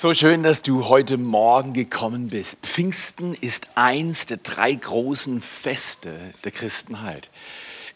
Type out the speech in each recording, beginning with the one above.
So schön, dass du heute Morgen gekommen bist. Pfingsten ist eins der drei großen Feste der Christenheit.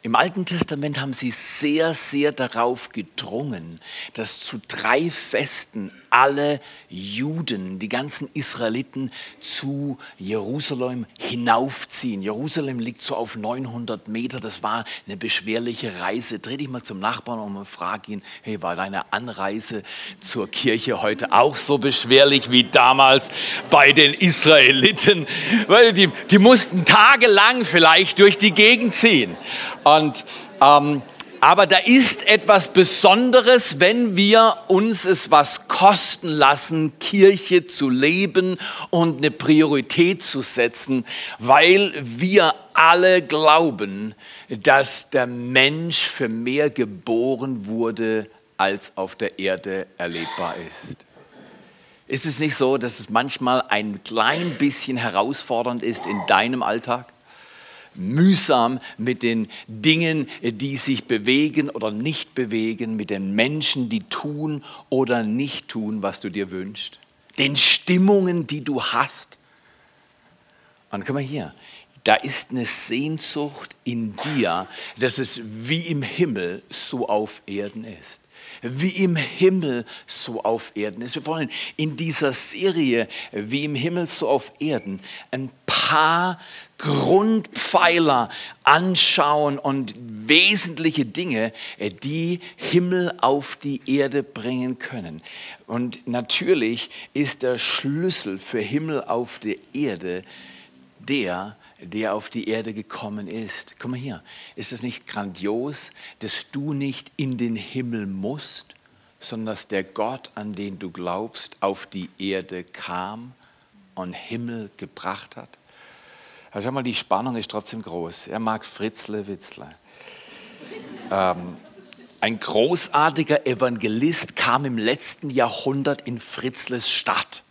Im Alten Testament haben sie sehr, sehr darauf gedrungen, dass zu drei Festen alle Juden, die ganzen Israeliten zu Jerusalem hinaufziehen. Jerusalem liegt so auf 900 Meter. Das war eine beschwerliche Reise. Dreh dich mal zum Nachbarn und frag ihn, hey, war deine Anreise zur Kirche heute auch so beschwerlich wie damals bei den Israeliten? Weil die, die mussten tagelang vielleicht durch die Gegend ziehen. Und, ähm, aber da ist etwas Besonderes, wenn wir uns es was kosten lassen, Kirche zu leben und eine Priorität zu setzen, weil wir alle glauben, dass der Mensch für mehr geboren wurde, als auf der Erde erlebbar ist. Ist es nicht so, dass es manchmal ein klein bisschen herausfordernd ist in deinem Alltag? Mühsam mit den Dingen, die sich bewegen oder nicht bewegen, mit den Menschen, die tun oder nicht tun, was du dir wünschst, den Stimmungen, die du hast. Und guck mal hier, da ist eine Sehnsucht in dir, dass es wie im Himmel so auf Erden ist wie im Himmel so auf Erden ist. Wir wollen in dieser Serie wie im Himmel so auf Erden ein paar Grundpfeiler anschauen und wesentliche Dinge, äh, die Himmel auf die Erde bringen können. Und natürlich ist der Schlüssel für Himmel auf der Erde der, der auf die Erde gekommen ist. Komm mal hier, ist es nicht grandios, dass du nicht in den Himmel musst, sondern dass der Gott, an den du glaubst, auf die Erde kam und Himmel gebracht hat? Aber schau mal, die Spannung ist trotzdem groß. Er mag Fritzle Witzle. ähm, ein großartiger Evangelist kam im letzten Jahrhundert in Fritzles Stadt.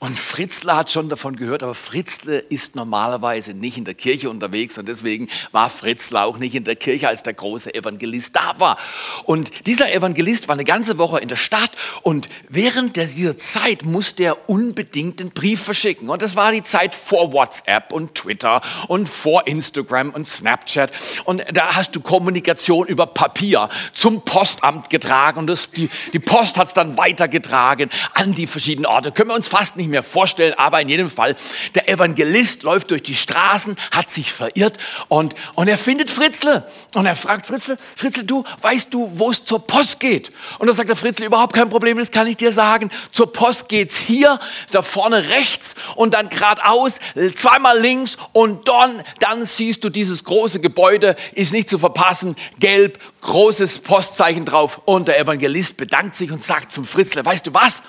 Und Fritzler hat schon davon gehört, aber Fritzle ist normalerweise nicht in der Kirche unterwegs und deswegen war Fritzler auch nicht in der Kirche, als der große Evangelist da war. Und dieser Evangelist war eine ganze Woche in der Stadt und während dieser Zeit musste er unbedingt einen Brief verschicken. Und das war die Zeit vor WhatsApp und Twitter und vor Instagram und Snapchat. Und da hast du Kommunikation über Papier zum Postamt getragen und das, die, die Post hat es dann weitergetragen an die verschiedenen Orte. Können wir uns fast nicht nicht mehr vorstellen, aber in jedem Fall, der Evangelist läuft durch die Straßen, hat sich verirrt und, und er findet Fritzle. Und er fragt Fritzle, Fritzle, du, weißt du, wo es zur Post geht? Und da sagt der Fritzle, überhaupt kein Problem, das kann ich dir sagen. Zur Post geht's hier, da vorne rechts und dann geradeaus, zweimal links und dann, dann siehst du dieses große Gebäude, ist nicht zu verpassen, gelb, großes Postzeichen drauf. Und der Evangelist bedankt sich und sagt zum Fritzle, weißt du was?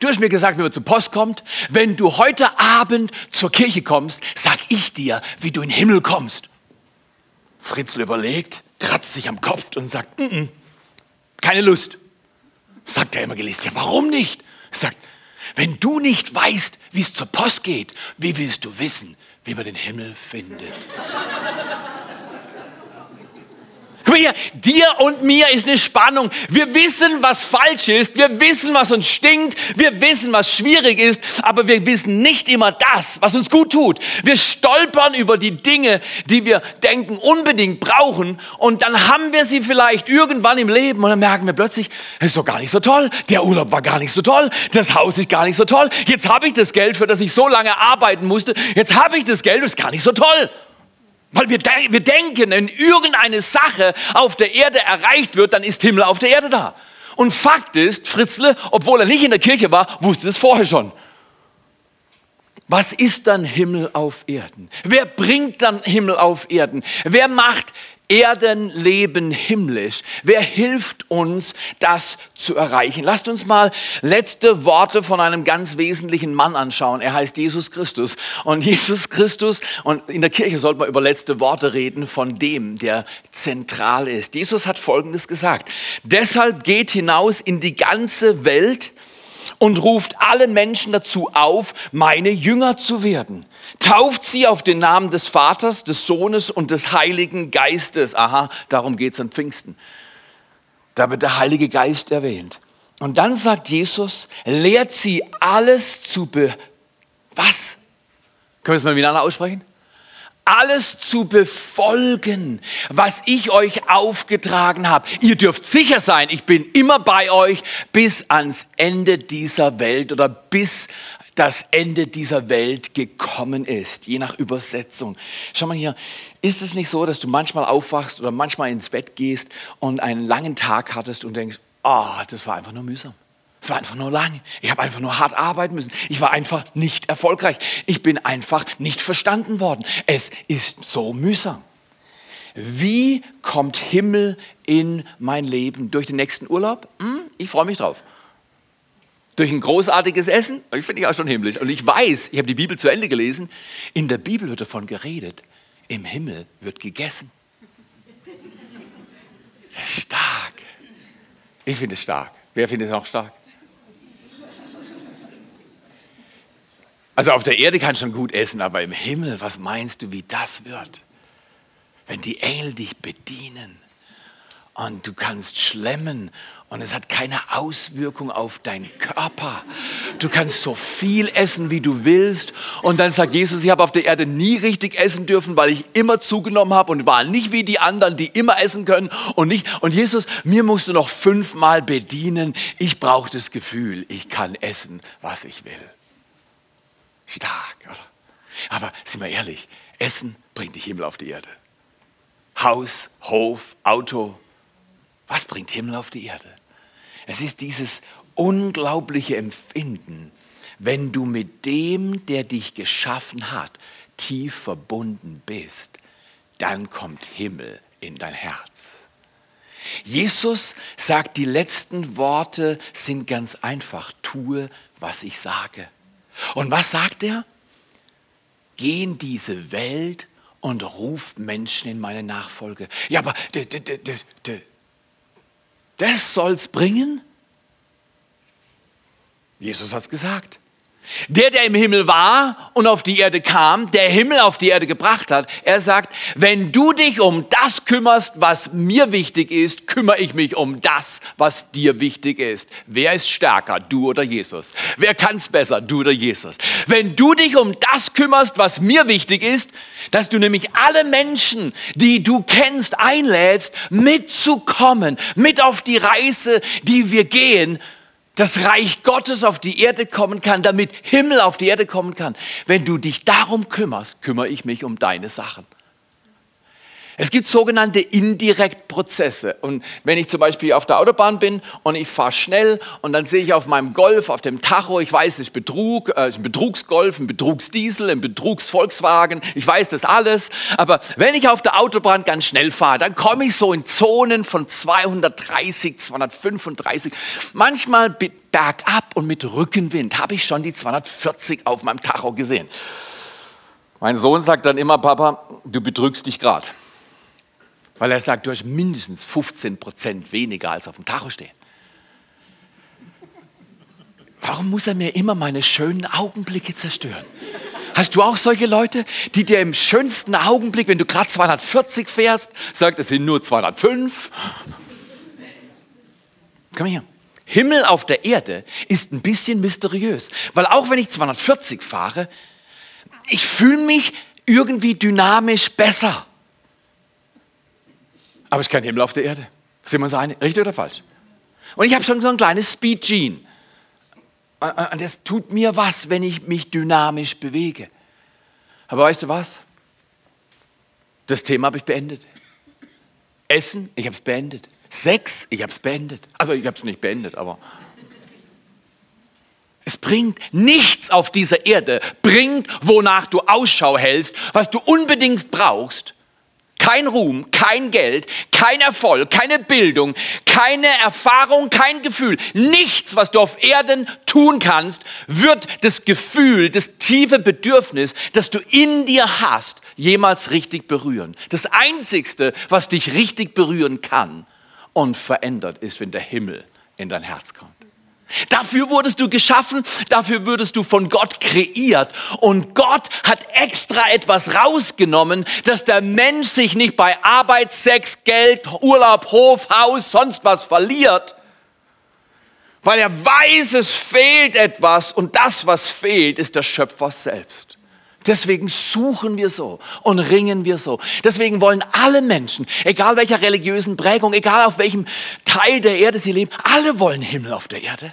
Du hast mir gesagt, wie man zur Post kommt. Wenn du heute Abend zur Kirche kommst, sag ich dir, wie du in den Himmel kommst. Fritzl überlegt, kratzt sich am Kopf und sagt, N -n, keine Lust. Sagt der Evangelist, ja, warum nicht? Sagt, wenn du nicht weißt, wie es zur Post geht, wie willst du wissen, wie man den Himmel findet? Hier, dir und mir ist eine Spannung. Wir wissen, was falsch ist. Wir wissen, was uns stinkt. Wir wissen, was schwierig ist. Aber wir wissen nicht immer das, was uns gut tut. Wir stolpern über die Dinge, die wir denken unbedingt brauchen. Und dann haben wir sie vielleicht irgendwann im Leben. Und dann merken wir plötzlich, es ist doch gar nicht so toll. Der Urlaub war gar nicht so toll. Das Haus ist gar nicht so toll. Jetzt habe ich das Geld, für das ich so lange arbeiten musste. Jetzt habe ich das Geld, das ist gar nicht so toll. Weil wir, de wir denken, wenn irgendeine Sache auf der Erde erreicht wird, dann ist Himmel auf der Erde da. Und Fakt ist, Fritzle, obwohl er nicht in der Kirche war, wusste es vorher schon. Was ist dann Himmel auf Erden? Wer bringt dann Himmel auf Erden? Wer macht Erdenleben himmlisch. Wer hilft uns, das zu erreichen? Lasst uns mal letzte Worte von einem ganz wesentlichen Mann anschauen. Er heißt Jesus Christus. Und Jesus Christus, und in der Kirche sollte man über letzte Worte reden von dem, der zentral ist. Jesus hat Folgendes gesagt. Deshalb geht hinaus in die ganze Welt und ruft alle Menschen dazu auf, meine Jünger zu werden. Tauft sie auf den Namen des Vaters, des Sohnes und des Heiligen Geistes. Aha, darum geht es an Pfingsten. Da wird der Heilige Geist erwähnt. Und dann sagt Jesus, lehrt sie alles zu be... Was? Können wir das mal miteinander aussprechen? alles zu befolgen, was ich euch aufgetragen habe. Ihr dürft sicher sein, ich bin immer bei euch bis ans Ende dieser Welt oder bis das Ende dieser Welt gekommen ist, je nach Übersetzung. Schau mal hier, ist es nicht so, dass du manchmal aufwachst oder manchmal ins Bett gehst und einen langen Tag hattest und denkst, oh, das war einfach nur mühsam. Es war einfach nur lang. Ich habe einfach nur hart arbeiten müssen. Ich war einfach nicht erfolgreich. Ich bin einfach nicht verstanden worden. Es ist so mühsam. Wie kommt Himmel in mein Leben? Durch den nächsten Urlaub? Hm, ich freue mich drauf. Durch ein großartiges Essen? Ich finde ich auch schon himmlisch. Und ich weiß, ich habe die Bibel zu Ende gelesen, in der Bibel wird davon geredet, im Himmel wird gegessen. Stark. Ich finde es stark. Wer findet es auch stark? Also auf der Erde kannst du schon gut essen, aber im Himmel, was meinst du, wie das wird? Wenn die Engel dich bedienen und du kannst schlemmen und es hat keine Auswirkung auf deinen Körper. Du kannst so viel essen, wie du willst. Und dann sagt Jesus, ich habe auf der Erde nie richtig essen dürfen, weil ich immer zugenommen habe und war nicht wie die anderen, die immer essen können und nicht. Und Jesus, mir musst du noch fünfmal bedienen. Ich brauche das Gefühl, ich kann essen, was ich will. Stark, oder? Aber sind wir ehrlich, Essen bringt dich Himmel auf die Erde. Haus, Hof, Auto, was bringt Himmel auf die Erde? Es ist dieses unglaubliche Empfinden, wenn du mit dem, der dich geschaffen hat, tief verbunden bist, dann kommt Himmel in dein Herz. Jesus sagt, die letzten Worte sind ganz einfach, tue, was ich sage. Und was sagt er? Geh in diese Welt und ruf Menschen in meine Nachfolge. Ja, aber das soll's bringen? Jesus hat's gesagt. Der, der im Himmel war und auf die Erde kam, der Himmel auf die Erde gebracht hat, er sagt, wenn du dich um das kümmerst, was mir wichtig ist, kümmere ich mich um das, was dir wichtig ist. Wer ist stärker, du oder Jesus? Wer kann's besser, du oder Jesus? Wenn du dich um das kümmerst, was mir wichtig ist, dass du nämlich alle Menschen, die du kennst, einlädst, mitzukommen, mit auf die Reise, die wir gehen, das Reich Gottes auf die Erde kommen kann, damit Himmel auf die Erde kommen kann. Wenn du dich darum kümmerst, kümmere ich mich um deine Sachen. Es gibt sogenannte Indirektprozesse. Und wenn ich zum Beispiel auf der Autobahn bin und ich fahre schnell und dann sehe ich auf meinem Golf, auf dem Tacho, ich weiß, es ist Betrug, äh, ein Betrugsgolf, ein Betrugsdiesel, ein Betrugsvolkswagen, ich weiß das alles. Aber wenn ich auf der Autobahn ganz schnell fahre, dann komme ich so in Zonen von 230, 235, manchmal bergab und mit Rückenwind habe ich schon die 240 auf meinem Tacho gesehen. Mein Sohn sagt dann immer, Papa, du betrügst dich gerade. Weil er sagt, du hast mindestens 15 Prozent weniger als auf dem Tacho stehen. Warum muss er mir immer meine schönen Augenblicke zerstören? Hast du auch solche Leute, die dir im schönsten Augenblick, wenn du gerade 240 fährst, sagt, es sind nur 205? Komm her. Himmel auf der Erde ist ein bisschen mysteriös, weil auch wenn ich 240 fahre, ich fühle mich irgendwie dynamisch besser. Aber es ist kein Himmel auf der Erde. Sind wir uns einig? Richtig oder falsch? Und ich habe schon so ein kleines Speed-Gene. Und das tut mir was, wenn ich mich dynamisch bewege. Aber weißt du was? Das Thema habe ich beendet. Essen, ich habe es beendet. Sex, ich habe es beendet. Also ich habe es nicht beendet, aber es bringt nichts auf dieser Erde, bringt, wonach du Ausschau hältst, was du unbedingt brauchst, kein Ruhm, kein Geld, kein Erfolg, keine Bildung, keine Erfahrung, kein Gefühl, nichts, was du auf Erden tun kannst, wird das Gefühl, das tiefe Bedürfnis, das du in dir hast, jemals richtig berühren. Das Einzigste, was dich richtig berühren kann und verändert, ist, wenn der Himmel in dein Herz kommt. Dafür wurdest du geschaffen, dafür würdest du von Gott kreiert. Und Gott hat extra etwas rausgenommen, dass der Mensch sich nicht bei Arbeit, Sex, Geld, Urlaub, Hof, Haus, sonst was verliert, weil er weiß, es fehlt etwas und das, was fehlt, ist der Schöpfer selbst. Deswegen suchen wir so und ringen wir so. Deswegen wollen alle Menschen, egal welcher religiösen Prägung, egal auf welchem Teil der Erde sie leben, alle wollen Himmel auf der Erde.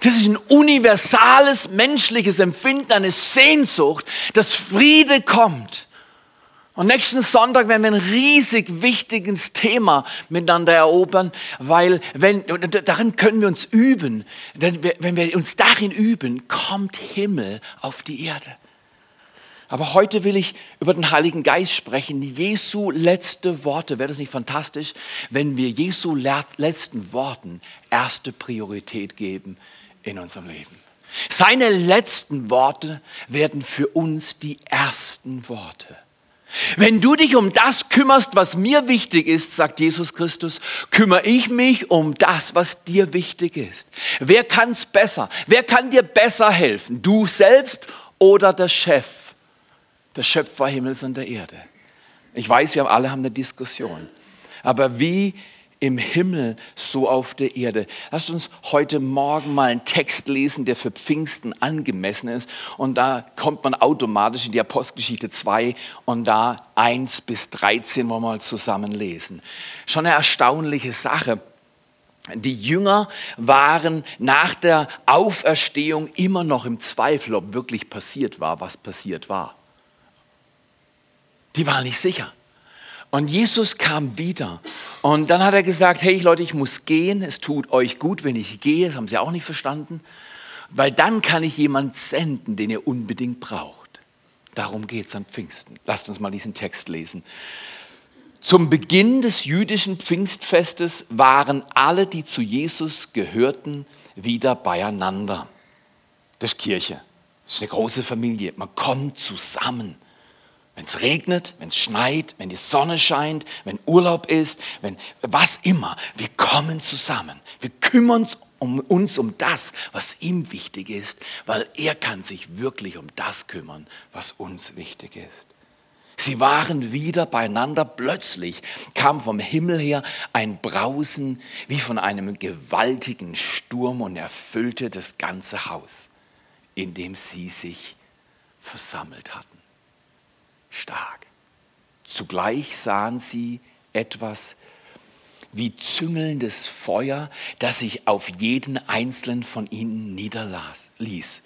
Das ist ein universales menschliches Empfinden, eine Sehnsucht, dass Friede kommt. Und nächsten Sonntag werden wir ein riesig wichtiges Thema miteinander erobern, weil wenn, darin können wir uns üben. Denn wenn wir uns darin üben, kommt Himmel auf die Erde. Aber heute will ich über den Heiligen Geist sprechen, Jesu letzte Worte. Wäre das nicht fantastisch, wenn wir Jesu letzten Worten erste Priorität geben in unserem Leben? Seine letzten Worte werden für uns die ersten Worte. Wenn du dich um das kümmerst, was mir wichtig ist, sagt Jesus Christus, kümmere ich mich um das, was dir wichtig ist. Wer kann es besser? Wer kann dir besser helfen? Du selbst oder der Chef? Der Schöpfer Himmels und der Erde. Ich weiß, wir alle haben eine Diskussion. Aber wie im Himmel, so auf der Erde. Lasst uns heute Morgen mal einen Text lesen, der für Pfingsten angemessen ist. Und da kommt man automatisch in die Apostelgeschichte 2 und da 1 bis 13 wollen wir mal zusammen lesen. Schon eine erstaunliche Sache. Die Jünger waren nach der Auferstehung immer noch im Zweifel, ob wirklich passiert war, was passiert war. Die waren nicht sicher. Und Jesus kam wieder. Und dann hat er gesagt, hey Leute, ich muss gehen. Es tut euch gut, wenn ich gehe. Das haben sie auch nicht verstanden. Weil dann kann ich jemanden senden, den ihr unbedingt braucht. Darum geht es an Pfingsten. Lasst uns mal diesen Text lesen. Zum Beginn des jüdischen Pfingstfestes waren alle, die zu Jesus gehörten, wieder beieinander. Das ist Kirche. Das ist eine große Familie. Man kommt zusammen. Wenn es regnet, wenn es schneit, wenn die Sonne scheint, wenn Urlaub ist, wenn was immer, wir kommen zusammen. Wir kümmern uns um uns um das, was ihm wichtig ist, weil er kann sich wirklich um das kümmern, was uns wichtig ist. Sie waren wieder beieinander. Plötzlich kam vom Himmel her ein Brausen wie von einem gewaltigen Sturm und erfüllte das ganze Haus, in dem sie sich versammelt hatten stark. Zugleich sahen sie etwas wie züngelndes Feuer, das sich auf jeden einzelnen von ihnen niederließ.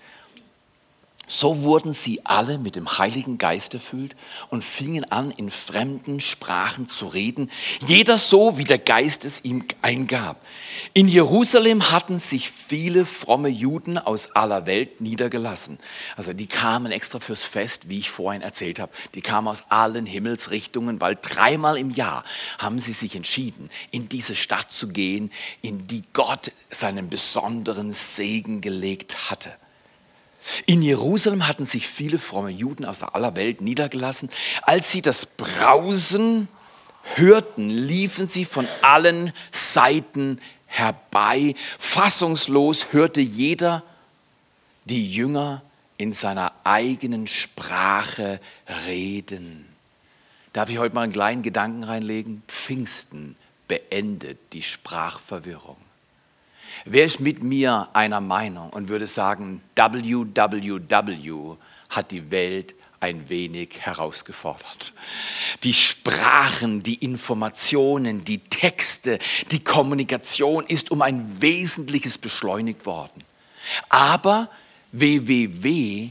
So wurden sie alle mit dem Heiligen Geist erfüllt und fingen an, in fremden Sprachen zu reden, jeder so, wie der Geist es ihm eingab. In Jerusalem hatten sich viele fromme Juden aus aller Welt niedergelassen. Also die kamen extra fürs Fest, wie ich vorhin erzählt habe. Die kamen aus allen Himmelsrichtungen, weil dreimal im Jahr haben sie sich entschieden, in diese Stadt zu gehen, in die Gott seinen besonderen Segen gelegt hatte. In Jerusalem hatten sich viele fromme Juden aus aller Welt niedergelassen. Als sie das Brausen hörten, liefen sie von allen Seiten herbei. Fassungslos hörte jeder die Jünger in seiner eigenen Sprache reden. Darf ich heute mal einen kleinen Gedanken reinlegen? Pfingsten beendet die Sprachverwirrung. Wer ist mit mir einer Meinung und würde sagen, WWW hat die Welt ein wenig herausgefordert. Die Sprachen, die Informationen, die Texte, die Kommunikation ist um ein Wesentliches beschleunigt worden. Aber WWW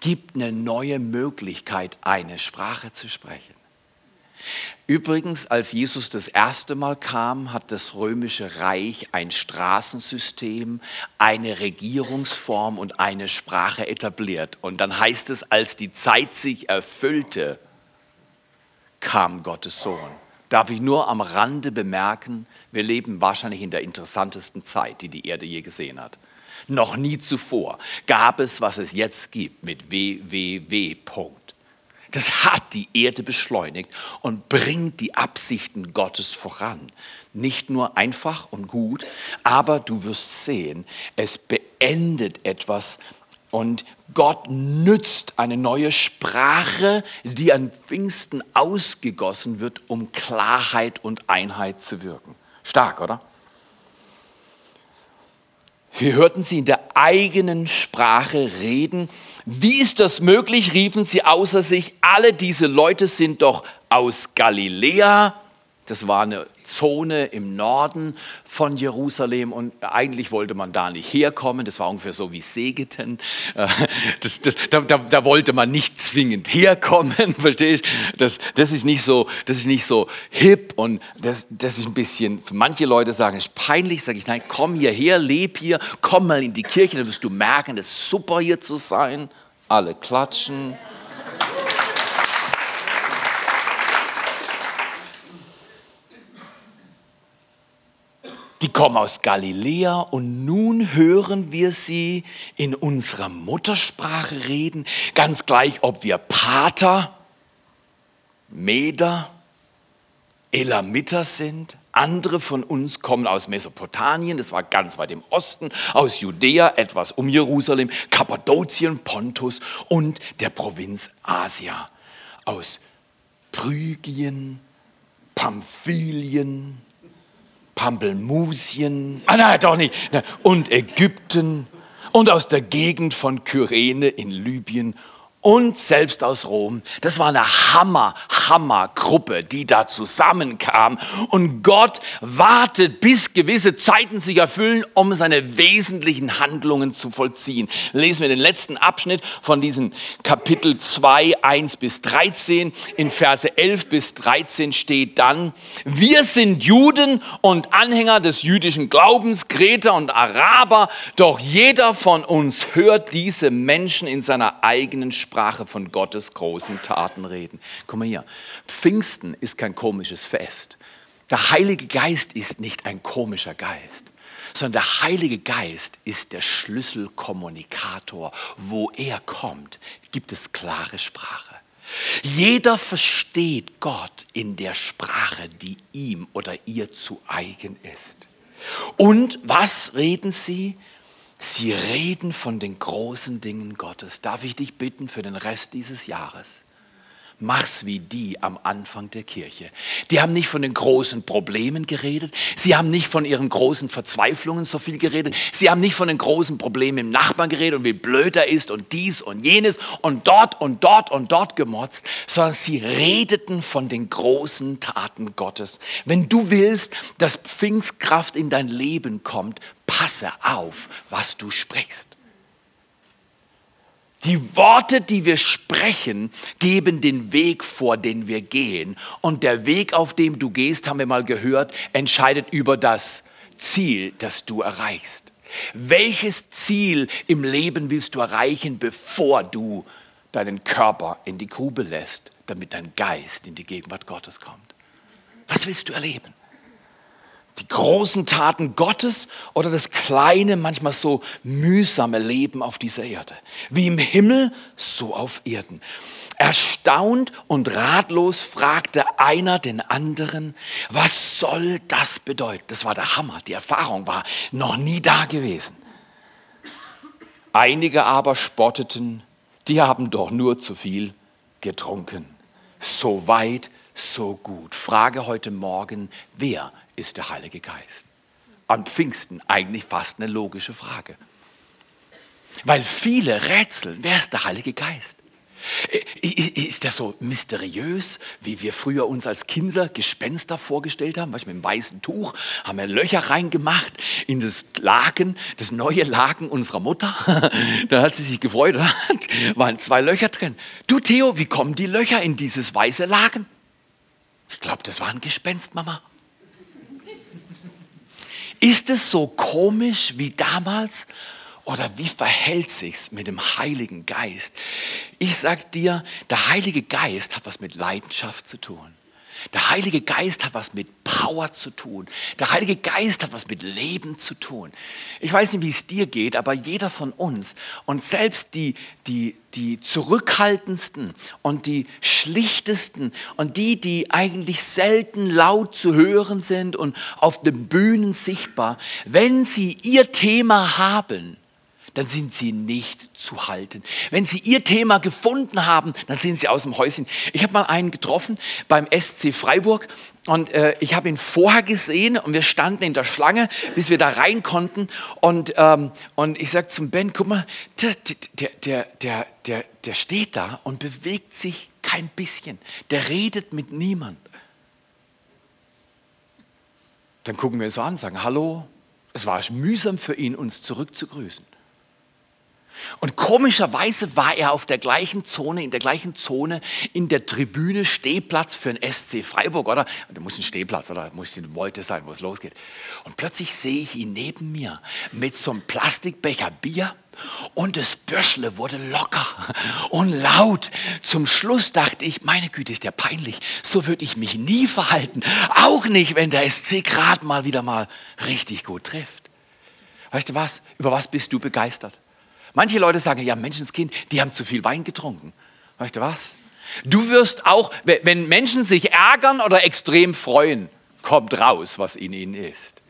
gibt eine neue Möglichkeit, eine Sprache zu sprechen. Übrigens, als Jesus das erste Mal kam, hat das römische Reich ein Straßensystem, eine Regierungsform und eine Sprache etabliert. Und dann heißt es, als die Zeit sich erfüllte, kam Gottes Sohn. Darf ich nur am Rande bemerken, wir leben wahrscheinlich in der interessantesten Zeit, die die Erde je gesehen hat. Noch nie zuvor gab es, was es jetzt gibt mit www. Das hat die Erde beschleunigt und bringt die Absichten Gottes voran. Nicht nur einfach und gut, aber du wirst sehen, es beendet etwas und Gott nützt eine neue Sprache, die an Pfingsten ausgegossen wird, um Klarheit und Einheit zu wirken. Stark, oder? Wir hörten sie in der eigenen Sprache reden. Wie ist das möglich, riefen sie außer sich. Alle diese Leute sind doch aus Galiläa. Das war eine Zone im Norden von Jerusalem und eigentlich wollte man da nicht herkommen. Das war ungefähr so wie Segeten. Äh, das, das, da, da, da, wollte man nicht zwingend herkommen, verstehst das, das ist nicht so, Das ist nicht so hip und das, das ist ein bisschen, manche Leute sagen, es ist peinlich, sage ich, nein, komm hierher, leb hier, komm mal in die Kirche, dann wirst du merken, es ist super hier zu sein. Alle klatschen. Die kommen aus Galiläa und nun hören wir sie in unserer Muttersprache reden, ganz gleich, ob wir Pater, Meder, Elamiter sind. Andere von uns kommen aus Mesopotamien, das war ganz weit im Osten, aus Judäa, etwas um Jerusalem, Kappadokien, Pontus und der Provinz Asia, aus Phrygien, Pamphylien, Pampelmusien, ah nein, doch nicht, und Ägypten. Und aus der Gegend von Kyrene in Libyen und selbst aus Rom. Das war eine Hammer, Hammergruppe, die da zusammenkam. Und Gott wartet, bis gewisse Zeiten sich erfüllen, um seine wesentlichen Handlungen zu vollziehen. Lesen wir den letzten Abschnitt von diesem Kapitel 2, 1 bis 13. In Verse 11 bis 13 steht dann, wir sind Juden und Anhänger des jüdischen Glaubens, Kreter und Araber, doch jeder von uns hört diese Menschen in seiner eigenen Sprache Sprache von Gottes großen Taten reden. Guck mal hier, Pfingsten ist kein komisches Fest. Der Heilige Geist ist nicht ein komischer Geist, sondern der Heilige Geist ist der Schlüsselkommunikator. Wo er kommt, gibt es klare Sprache. Jeder versteht Gott in der Sprache, die ihm oder ihr zu eigen ist. Und was reden sie? Sie reden von den großen Dingen Gottes. Darf ich dich bitten für den Rest dieses Jahres? Mach's wie die am Anfang der Kirche. Die haben nicht von den großen Problemen geredet. Sie haben nicht von ihren großen Verzweiflungen so viel geredet. Sie haben nicht von den großen Problemen im Nachbarn geredet und wie blöd er ist und dies und jenes und dort und dort und dort gemotzt, sondern sie redeten von den großen Taten Gottes. Wenn du willst, dass Pfingstkraft in dein Leben kommt, passe auf, was du sprichst. Die Worte, die wir sprechen, geben den Weg vor, den wir gehen. Und der Weg, auf dem du gehst, haben wir mal gehört, entscheidet über das Ziel, das du erreichst. Welches Ziel im Leben willst du erreichen, bevor du deinen Körper in die Grube lässt, damit dein Geist in die Gegenwart Gottes kommt? Was willst du erleben? Die großen Taten Gottes oder das kleine, manchmal so mühsame Leben auf dieser Erde. Wie im Himmel, so auf Erden. Erstaunt und ratlos fragte einer den anderen, was soll das bedeuten? Das war der Hammer, die Erfahrung war noch nie da gewesen. Einige aber spotteten, die haben doch nur zu viel getrunken. So weit, so gut. Frage heute Morgen, wer ist der Heilige Geist? An Pfingsten eigentlich fast eine logische Frage. Weil viele rätseln, wer ist der Heilige Geist? Ist der so mysteriös, wie wir früher uns als Kinder Gespenster vorgestellt haben? Weißt, mit einem weißen Tuch haben wir Löcher reingemacht in das Laken, das neue Laken unserer Mutter. da hat sie sich gefreut, da waren zwei Löcher drin. Du Theo, wie kommen die Löcher in dieses weiße Laken? Ich glaube, das war ein Gespenst, Mama. Ist es so komisch wie damals? Oder wie verhält sich's mit dem Heiligen Geist? Ich sag dir, der Heilige Geist hat was mit Leidenschaft zu tun. Der Heilige Geist hat was mit Power zu tun. Der Heilige Geist hat was mit Leben zu tun. Ich weiß nicht, wie es dir geht, aber jeder von uns und selbst die, die, die zurückhaltendsten und die schlichtesten und die, die eigentlich selten laut zu hören sind und auf den Bühnen sichtbar, wenn sie ihr Thema haben, dann sind sie nicht zu halten. Wenn sie ihr Thema gefunden haben, dann sind sie aus dem Häuschen. Ich habe mal einen getroffen beim SC Freiburg und äh, ich habe ihn vorher gesehen und wir standen in der Schlange, bis wir da rein konnten. Und, ähm, und ich sage zum Ben, guck mal, der, der, der, der, der, der steht da und bewegt sich kein bisschen. Der redet mit niemand. Dann gucken wir so an, sagen Hallo. Es war mühsam für ihn, uns zurückzugrüßen. Und komischerweise war er auf der gleichen Zone, in der gleichen Zone, in der Tribüne Stehplatz für den SC Freiburg, oder? Da muss ein Stehplatz, oder? Da muss eine Wolte sein, wo es losgeht. Und plötzlich sehe ich ihn neben mir mit so einem Plastikbecher Bier und das Bürschle wurde locker und laut. Zum Schluss dachte ich, meine Güte, ist der peinlich. So würde ich mich nie verhalten. Auch nicht, wenn der SC gerade mal wieder mal richtig gut trifft. Weißt du was? Über was bist du begeistert? Manche Leute sagen, ja, Menschenskind, die haben zu viel Wein getrunken. Weißt du was? Du wirst auch, wenn Menschen sich ärgern oder extrem freuen, kommt raus, was in ihnen ist.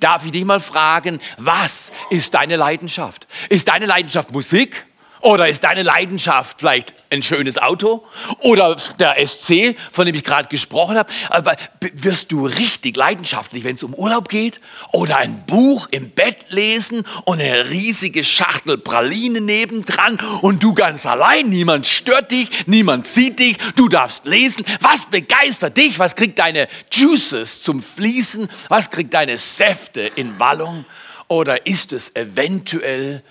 Darf ich dich mal fragen, was ist deine Leidenschaft? Ist deine Leidenschaft Musik? Oder ist deine Leidenschaft vielleicht ein schönes Auto? Oder der SC, von dem ich gerade gesprochen habe? Aber wirst du richtig leidenschaftlich, wenn es um Urlaub geht? Oder ein Buch im Bett lesen und eine riesige Schachtel Praline nebendran und du ganz allein? Niemand stört dich, niemand sieht dich, du darfst lesen. Was begeistert dich? Was kriegt deine Juices zum Fließen? Was kriegt deine Säfte in Wallung? Oder ist es eventuell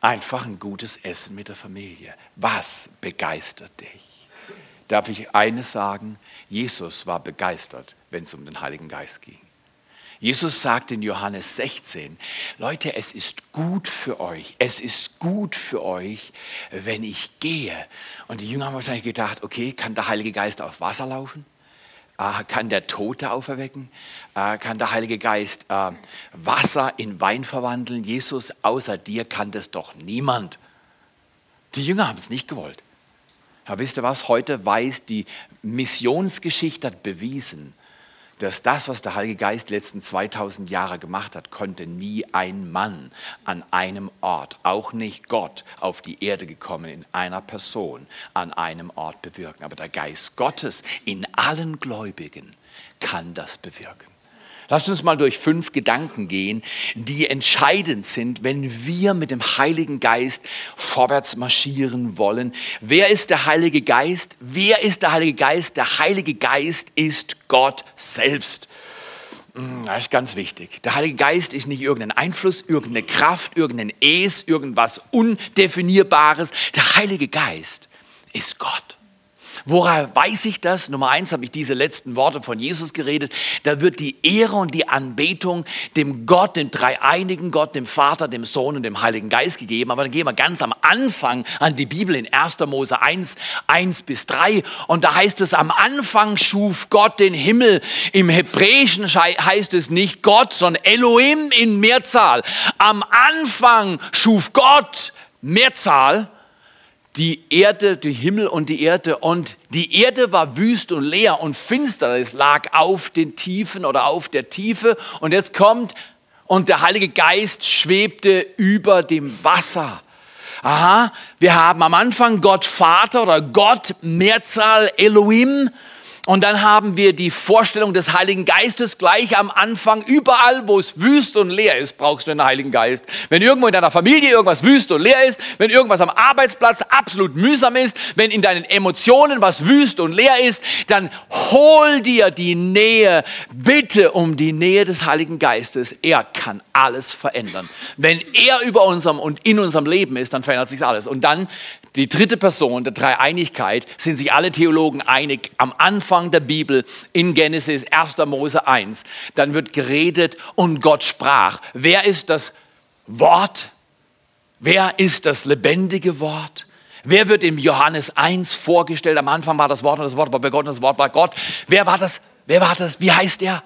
Einfach ein gutes Essen mit der Familie. Was begeistert dich? Darf ich eines sagen? Jesus war begeistert, wenn es um den Heiligen Geist ging. Jesus sagt in Johannes 16, Leute, es ist gut für euch, es ist gut für euch, wenn ich gehe. Und die Jünger haben wahrscheinlich gedacht, okay, kann der Heilige Geist auf Wasser laufen? Äh, kann der Tote auferwecken? Äh, kann der Heilige Geist äh, Wasser in Wein verwandeln? Jesus, außer dir kann das doch niemand. Die Jünger haben es nicht gewollt. Aber wisst ihr was? Heute weiß die Missionsgeschichte hat bewiesen, dass das, was der Heilige Geist letzten 2000 Jahre gemacht hat, konnte nie ein Mann an einem Ort, auch nicht Gott, auf die Erde gekommen in einer Person an einem Ort bewirken. Aber der Geist Gottes in allen Gläubigen kann das bewirken. Lasst uns mal durch fünf Gedanken gehen, die entscheidend sind, wenn wir mit dem Heiligen Geist vorwärts marschieren wollen. Wer ist der Heilige Geist? Wer ist der Heilige Geist? Der Heilige Geist ist Gott selbst. Hm, das ist ganz wichtig. Der Heilige Geist ist nicht irgendein Einfluss, irgendeine Kraft, irgendein Es, irgendwas Undefinierbares. Der Heilige Geist ist Gott. Woher weiß ich das? Nummer eins habe ich diese letzten Worte von Jesus geredet. Da wird die Ehre und die Anbetung dem Gott, dem dreieinigen Gott, dem Vater, dem Sohn und dem Heiligen Geist gegeben. Aber dann gehen wir ganz am Anfang an die Bibel in 1. Mose 1, 1 bis 3. Und da heißt es, am Anfang schuf Gott den Himmel. Im Hebräischen heißt es nicht Gott, sondern Elohim in Mehrzahl. Am Anfang schuf Gott Mehrzahl die Erde, die Himmel und die Erde. Und die Erde war wüst und leer und finster. Es lag auf den Tiefen oder auf der Tiefe. Und jetzt kommt, und der Heilige Geist schwebte über dem Wasser. Aha, wir haben am Anfang Gott Vater oder Gott Mehrzahl Elohim und dann haben wir die Vorstellung des Heiligen Geistes gleich am Anfang. Überall, wo es wüst und leer ist, brauchst du den Heiligen Geist. Wenn irgendwo in deiner Familie irgendwas wüst und leer ist, wenn irgendwas am Arbeitsplatz absolut mühsam ist, wenn in deinen Emotionen was wüst und leer ist, dann hol dir die Nähe, bitte um die Nähe des Heiligen Geistes. Er kann alles verändern. Wenn er über unserem und in unserem Leben ist, dann verändert sich alles. Und dann die dritte Person der Dreieinigkeit sind sich alle Theologen einig am Anfang der Bibel in Genesis 1. Mose 1. Dann wird geredet und Gott sprach. Wer ist das Wort? Wer ist das lebendige Wort? Wer wird im Johannes 1 vorgestellt? Am Anfang war das Wort und das Wort war bei Gott und das Wort war Gott. Wer war das? Wer war das? Wie heißt er?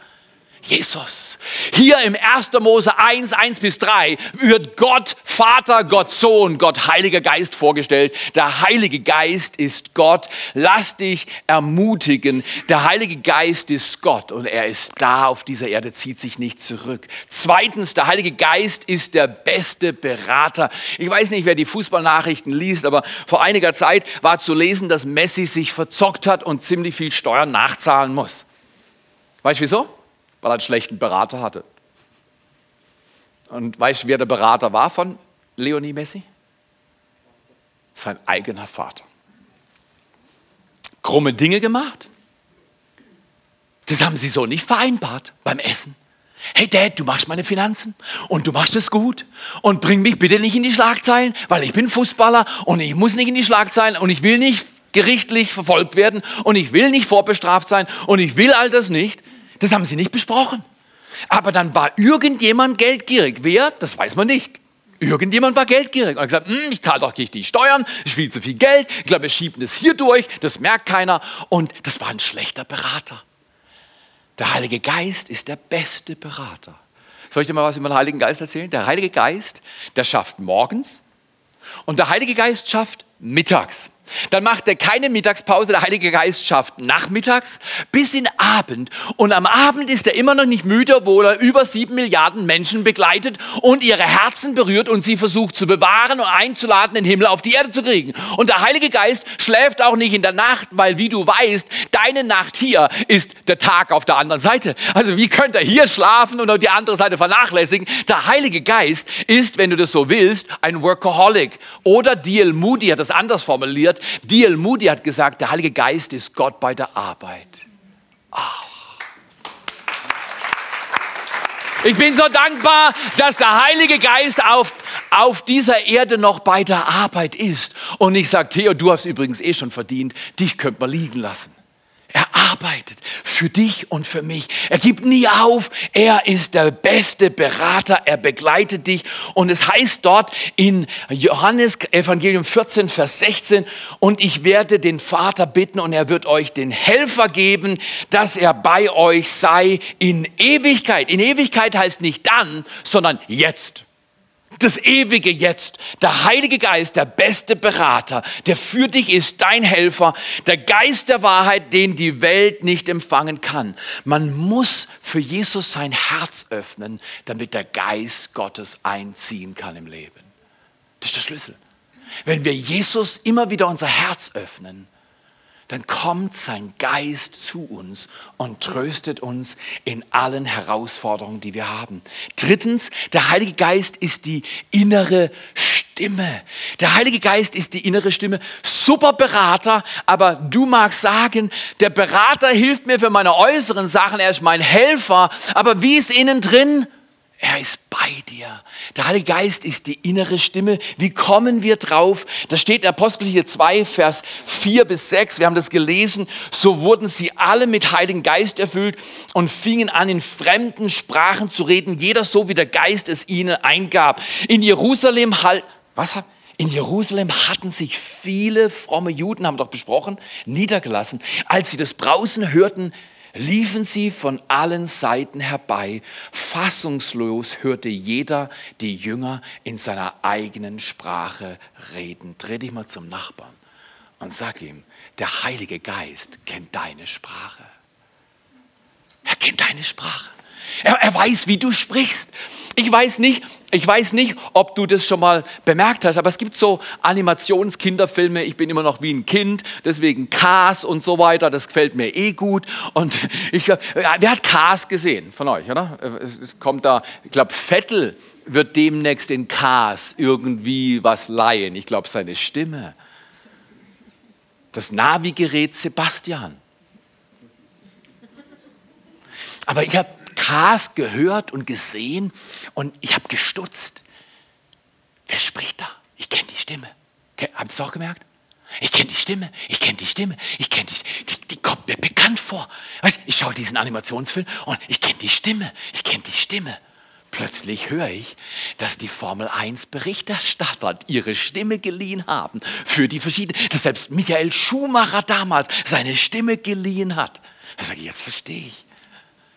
Jesus. Hier im 1. Mose 1, 1 bis 3 wird Gott Vater, Gott Sohn, Gott Heiliger Geist vorgestellt. Der Heilige Geist ist Gott. Lass dich ermutigen. Der Heilige Geist ist Gott und er ist da auf dieser Erde, zieht sich nicht zurück. Zweitens, der Heilige Geist ist der beste Berater. Ich weiß nicht, wer die Fußballnachrichten liest, aber vor einiger Zeit war zu lesen, dass Messi sich verzockt hat und ziemlich viel Steuern nachzahlen muss. Weißt du wieso? Weil er einen schlechten Berater hatte. Und weißt du, wer der Berater war von Leonie Messi? Sein eigener Vater. Krumme Dinge gemacht. Das haben sie so nicht vereinbart beim Essen. Hey Dad, du machst meine Finanzen und du machst es gut und bring mich bitte nicht in die Schlagzeilen, weil ich bin Fußballer und ich muss nicht in die Schlagzeilen und ich will nicht gerichtlich verfolgt werden und ich will nicht vorbestraft sein und ich will all das nicht. Das haben sie nicht besprochen. Aber dann war irgendjemand geldgierig. Wer? Das weiß man nicht. Irgendjemand war geldgierig und hat gesagt, hm, ich zahle doch nicht die Steuern, ich viel zu viel Geld, ich glaube, wir schieben das hier durch, das merkt keiner. Und das war ein schlechter Berater. Der Heilige Geist ist der beste Berater. Soll ich dir mal was über den Heiligen Geist erzählen? Der Heilige Geist, der schafft morgens und der Heilige Geist schafft mittags. Dann macht er keine Mittagspause, der Heilige Geist schafft nachmittags bis in Abend. Und am Abend ist er immer noch nicht müde, obwohl er über sieben Milliarden Menschen begleitet und ihre Herzen berührt und sie versucht zu bewahren und einzuladen, den Himmel auf die Erde zu kriegen. Und der Heilige Geist schläft auch nicht in der Nacht, weil wie du weißt, deine Nacht hier ist der Tag auf der anderen Seite. Also wie könnte er hier schlafen und auf die andere Seite vernachlässigen? Der Heilige Geist ist, wenn du das so willst, ein Workaholic. Oder D.L. Moody hat das anders formuliert, D.L. Moody hat gesagt, der Heilige Geist ist Gott bei der Arbeit. Ach. Ich bin so dankbar, dass der Heilige Geist auf, auf dieser Erde noch bei der Arbeit ist. Und ich sage, Theo, du hast übrigens eh schon verdient, dich könnte man liegen lassen. Arbeitet für dich und für mich. Er gibt nie auf. Er ist der beste Berater. Er begleitet dich. Und es heißt dort in Johannes Evangelium 14, Vers 16, und ich werde den Vater bitten und er wird euch den Helfer geben, dass er bei euch sei in Ewigkeit. In Ewigkeit heißt nicht dann, sondern jetzt das ewige Jetzt, der Heilige Geist, der beste Berater, der für dich ist, dein Helfer, der Geist der Wahrheit, den die Welt nicht empfangen kann. Man muss für Jesus sein Herz öffnen, damit der Geist Gottes einziehen kann im Leben. Das ist der Schlüssel. Wenn wir Jesus immer wieder unser Herz öffnen, dann kommt sein Geist zu uns und tröstet uns in allen Herausforderungen, die wir haben. Drittens, der Heilige Geist ist die innere Stimme. Der Heilige Geist ist die innere Stimme. Super Berater, aber du magst sagen, der Berater hilft mir für meine äußeren Sachen, er ist mein Helfer, aber wie ist innen drin? Er ist bei dir. Der Heilige Geist ist die innere Stimme. Wie kommen wir drauf? Da steht in Apostelgeschichte 2, Vers 4 bis 6. Wir haben das gelesen. So wurden sie alle mit Heiligen Geist erfüllt und fingen an, in fremden Sprachen zu reden. Jeder so, wie der Geist es ihnen eingab. In Jerusalem halt, was in Jerusalem hatten sich viele fromme Juden, haben wir doch besprochen, niedergelassen. Als sie das Brausen hörten, liefen sie von allen Seiten herbei. Fassungslos hörte jeder die Jünger in seiner eigenen Sprache reden. Dreh dich mal zum Nachbarn und sag ihm, der Heilige Geist kennt deine Sprache. Er kennt deine Sprache. Er, er, weiß, wie du sprichst. Ich weiß nicht, ich weiß nicht, ob du das schon mal bemerkt hast, aber es gibt so Animationskinderfilme. Ich bin immer noch wie ein Kind, deswegen Cars und so weiter. Das gefällt mir eh gut. Und ich, wer hat Cars gesehen von euch, oder? Es kommt da, ich glaube, Vettel wird demnächst in Cars irgendwie was leihen. Ich glaube, seine Stimme. Das Navigerät Sebastian. Aber ich habe Cars gehört und gesehen und ich habe gestutzt. Wer spricht da? Ich kenne die Stimme. Habt ihr es auch gemerkt? Ich kenne die Stimme, ich kenne die Stimme, ich kenne die, die, die kommt mir bekannt vor. Weißt, ich schaue diesen Animationsfilm und ich kenne die Stimme, ich kenne die Stimme. Plötzlich höre ich, dass die Formel 1 Berichterstatter ihre Stimme geliehen haben für die verschiedenen, dass selbst Michael Schumacher damals seine Stimme geliehen hat. Da sage ich, jetzt verstehe ich.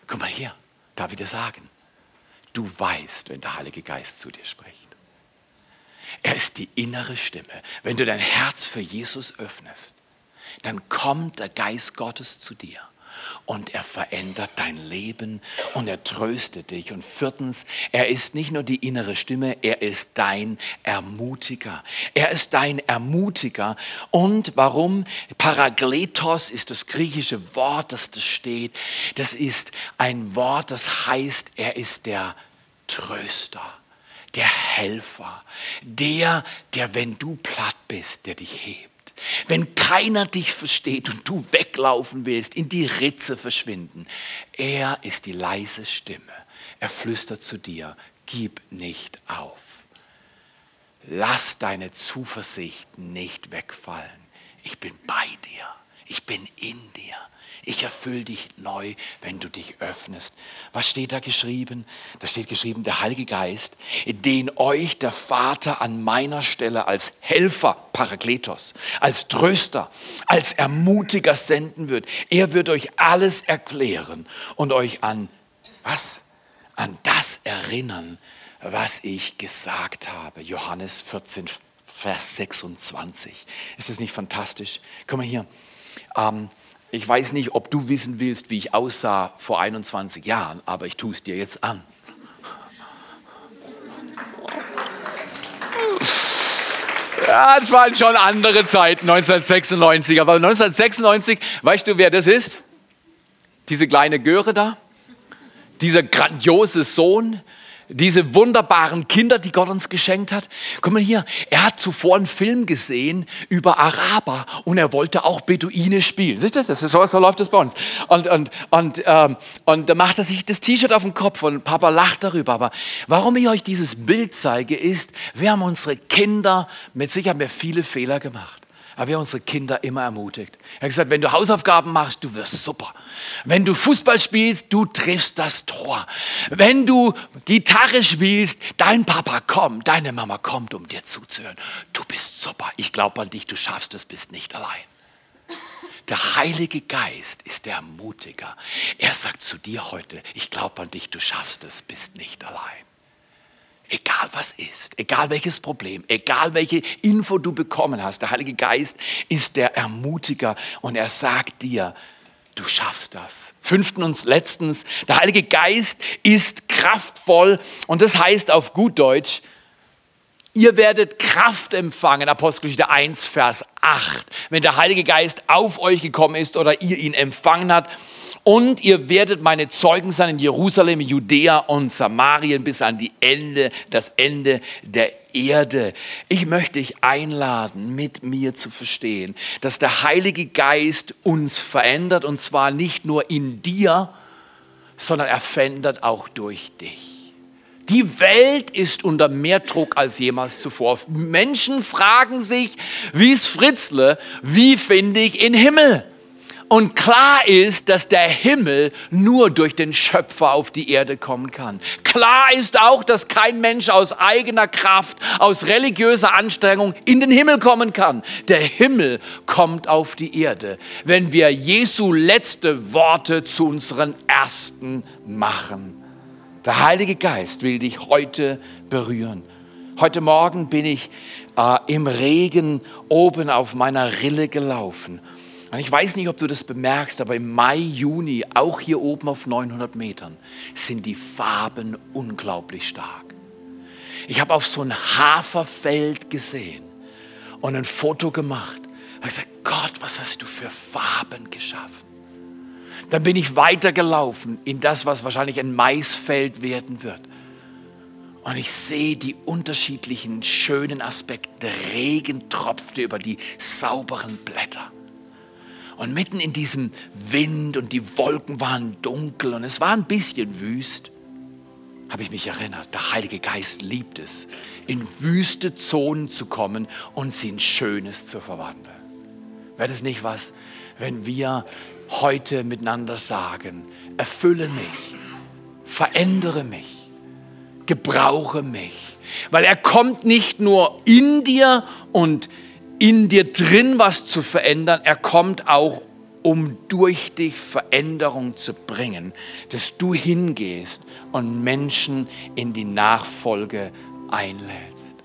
Guck mal hier, Darf ich dir sagen? Du weißt, wenn der Heilige Geist zu dir spricht. Er ist die innere Stimme. Wenn du dein Herz für Jesus öffnest, dann kommt der Geist Gottes zu dir und er verändert dein Leben und er tröstet dich. Und viertens, er ist nicht nur die innere Stimme, er ist dein Ermutiger. Er ist dein Ermutiger. Und warum? Paragletos ist das griechische Wort, das da steht. Das ist ein Wort, das heißt, er ist der Tröster der Helfer, der, der, wenn du platt bist, der dich hebt. Wenn keiner dich versteht und du weglaufen willst, in die Ritze verschwinden, er ist die leise Stimme. Er flüstert zu dir, gib nicht auf. Lass deine Zuversicht nicht wegfallen. Ich bin bei dir. Ich bin in dir. Ich erfülle dich neu, wenn du dich öffnest. Was steht da geschrieben? Da steht geschrieben, der Heilige Geist, den euch der Vater an meiner Stelle als Helfer, Parakletos, als Tröster, als Ermutiger senden wird. Er wird euch alles erklären und euch an was? An das erinnern, was ich gesagt habe. Johannes 14, Vers 26. Ist das nicht fantastisch? Komm mal hier. Ähm, ich weiß nicht, ob du wissen willst, wie ich aussah vor 21 Jahren, aber ich tue es dir jetzt an. Ja, das waren schon andere Zeiten, 1996. Aber 1996, weißt du, wer das ist? Diese kleine Göre da? Dieser grandiose Sohn, diese wunderbaren Kinder, die Gott uns geschenkt hat. Guck mal hier, er hat zuvor einen Film gesehen über Araber und er wollte auch Beduine spielen. Siehst du das? So, so läuft das bei uns. Und, und, und, ähm, und da macht er sich das T-Shirt auf den Kopf und Papa lacht darüber. Aber warum ich euch dieses Bild zeige, ist, wir haben unsere Kinder, mit sicher haben wir viele Fehler gemacht. Aber wir haben unsere Kinder immer ermutigt. Er hat gesagt, wenn du Hausaufgaben machst, du wirst super. Wenn du Fußball spielst, du triffst das Tor. Wenn du Gitarre spielst, dein Papa kommt, deine Mama kommt, um dir zuzuhören. Du bist super. Ich glaube an dich, du schaffst es, bist nicht allein. Der Heilige Geist ist der Ermutiger. Er sagt zu dir heute, ich glaube an dich, du schaffst es, bist nicht allein. Egal was ist, egal welches Problem, egal welche Info du bekommen hast, der Heilige Geist ist der Ermutiger und er sagt dir, du schaffst das. Fünftens und letztens, der Heilige Geist ist kraftvoll und das heißt auf gut Deutsch, ihr werdet Kraft empfangen, Apostelgeschichte 1, Vers 8, wenn der Heilige Geist auf euch gekommen ist oder ihr ihn empfangen habt und ihr werdet meine Zeugen sein in Jerusalem, Judäa und Samarien bis an die Ende, das Ende der Erde. Ich möchte dich einladen, mit mir zu verstehen, dass der Heilige Geist uns verändert und zwar nicht nur in dir, sondern er verändert auch durch dich. Die Welt ist unter mehr Druck als jemals zuvor. Menschen fragen sich, wie ist Fritzle, wie finde ich in Himmel? Und klar ist, dass der Himmel nur durch den Schöpfer auf die Erde kommen kann. Klar ist auch, dass kein Mensch aus eigener Kraft, aus religiöser Anstrengung in den Himmel kommen kann. Der Himmel kommt auf die Erde, wenn wir Jesu letzte Worte zu unseren ersten machen. Der Heilige Geist will dich heute berühren. Heute Morgen bin ich äh, im Regen oben auf meiner Rille gelaufen und ich weiß nicht, ob du das bemerkst, aber im Mai, Juni, auch hier oben auf 900 Metern, sind die Farben unglaublich stark. Ich habe auf so ein Haferfeld gesehen und ein Foto gemacht. Ich habe gesagt, Gott, was hast du für Farben geschaffen? Dann bin ich weitergelaufen in das, was wahrscheinlich ein Maisfeld werden wird. Und ich sehe die unterschiedlichen schönen Aspekte. Der Regen tropfte über die sauberen Blätter. Und mitten in diesem Wind und die Wolken waren dunkel und es war ein bisschen wüst, habe ich mich erinnert, der Heilige Geist liebt es, in wüste Zonen zu kommen und sie in Schönes zu verwandeln. Wäre das nicht was, wenn wir heute miteinander sagen, erfülle mich, verändere mich, gebrauche mich, weil er kommt nicht nur in dir und in dir drin was zu verändern, er kommt auch um durch dich Veränderung zu bringen, dass du hingehst und Menschen in die Nachfolge einlädst.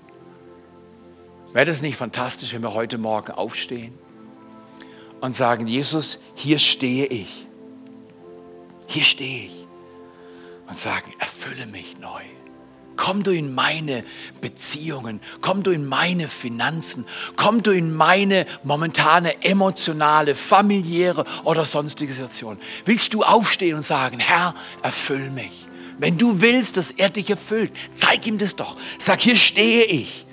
Wäre das nicht fantastisch, wenn wir heute Morgen aufstehen und sagen, Jesus, hier stehe ich. Hier stehe ich. Und sagen, erfülle mich neu. Komm du in meine Beziehungen, komm du in meine Finanzen, komm du in meine momentane emotionale, familiäre oder sonstige Situation. Willst du aufstehen und sagen, Herr, erfüll mich. Wenn du willst, dass er dich erfüllt, zeig ihm das doch. Sag, hier stehe ich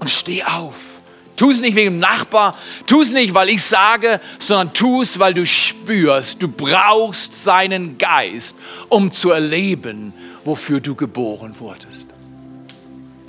und steh auf. Tu es nicht wegen dem Nachbar, tu es nicht, weil ich sage, sondern tu es, weil du spürst, du brauchst seinen Geist, um zu erleben, wofür du geboren wurdest.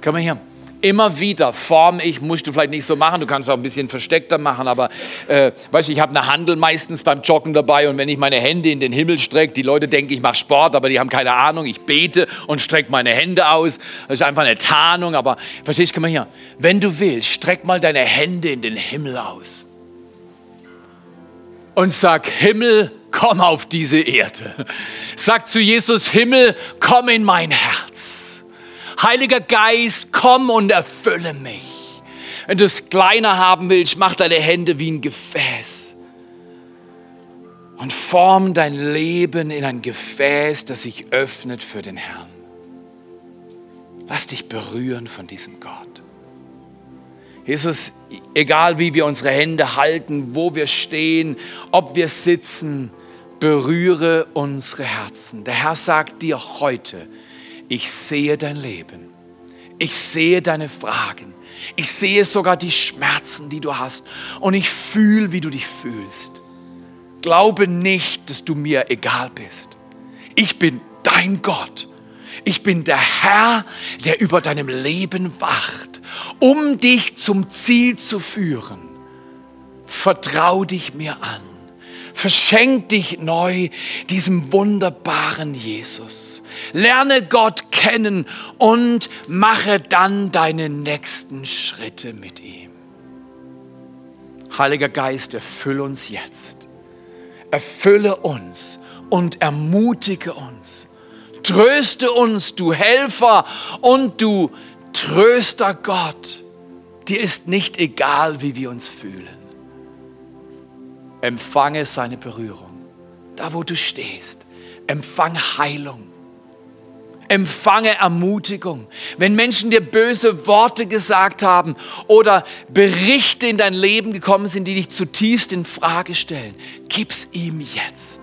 Komm mal hier. Immer wieder forme ich, musst du vielleicht nicht so machen, du kannst auch ein bisschen versteckter machen, aber äh, weißt du, ich habe eine Handel meistens beim Joggen dabei und wenn ich meine Hände in den Himmel strecke, die Leute denken, ich mache Sport, aber die haben keine Ahnung, ich bete und strecke meine Hände aus. Das ist einfach eine Tarnung, aber verstehst du, komm mal hier. Wenn du willst, streck mal deine Hände in den Himmel aus und sag, Himmel, komm auf diese Erde. Sag zu Jesus, Himmel, komm in mein Herz. Heiliger Geist, komm und erfülle mich. Wenn du es kleiner haben willst, mach deine Hände wie ein Gefäß. Und form dein Leben in ein Gefäß, das sich öffnet für den Herrn. Lass dich berühren von diesem Gott. Jesus, egal wie wir unsere Hände halten, wo wir stehen, ob wir sitzen, berühre unsere Herzen. Der Herr sagt dir heute, ich sehe dein Leben. Ich sehe deine Fragen. Ich sehe sogar die Schmerzen, die du hast. Und ich fühle, wie du dich fühlst. Glaube nicht, dass du mir egal bist. Ich bin dein Gott. Ich bin der Herr, der über deinem Leben wacht, um dich zum Ziel zu führen. Vertrau dich mir an. Verschenk dich neu diesem wunderbaren Jesus. Lerne Gott kennen und mache dann deine nächsten Schritte mit ihm. Heiliger Geist, erfülle uns jetzt. Erfülle uns und ermutige uns. Tröste uns, du Helfer und du Tröster Gott. Dir ist nicht egal, wie wir uns fühlen empfange seine Berührung. Da, wo du stehst, empfange Heilung. Empfange Ermutigung. Wenn Menschen dir böse Worte gesagt haben oder Berichte in dein Leben gekommen sind, die dich zutiefst in Frage stellen, gib's ihm jetzt.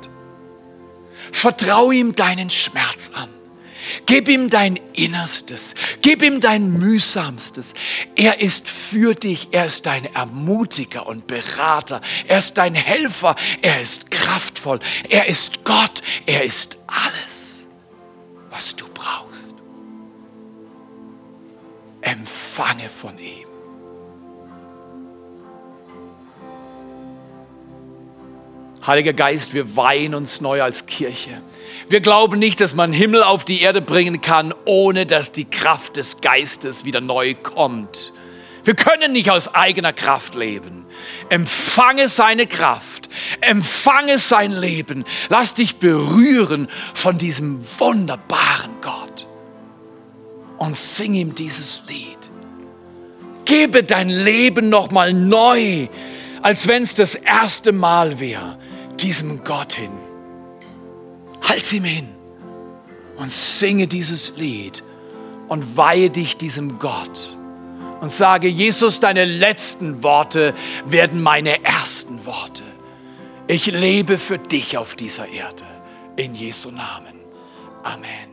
Vertrau ihm deinen Schmerz an. Gib ihm dein Innerstes, gib ihm dein Mühsamstes. Er ist für dich, er ist dein Ermutiger und Berater, er ist dein Helfer, er ist kraftvoll, er ist Gott, er ist alles, was du brauchst. Empfange von ihm. Heiliger Geist, wir weihen uns neu als Kirche. Wir glauben nicht, dass man Himmel auf die Erde bringen kann, ohne dass die Kraft des Geistes wieder neu kommt. Wir können nicht aus eigener Kraft leben. Empfange seine Kraft, empfange sein Leben. Lass dich berühren von diesem wunderbaren Gott und sing ihm dieses Lied. Gebe dein Leben noch mal neu, als wenn es das erste Mal wäre diesem Gott hin. Halt ihm hin und singe dieses Lied und weihe dich diesem Gott und sage, Jesus, deine letzten Worte werden meine ersten Worte. Ich lebe für dich auf dieser Erde. In Jesu Namen. Amen.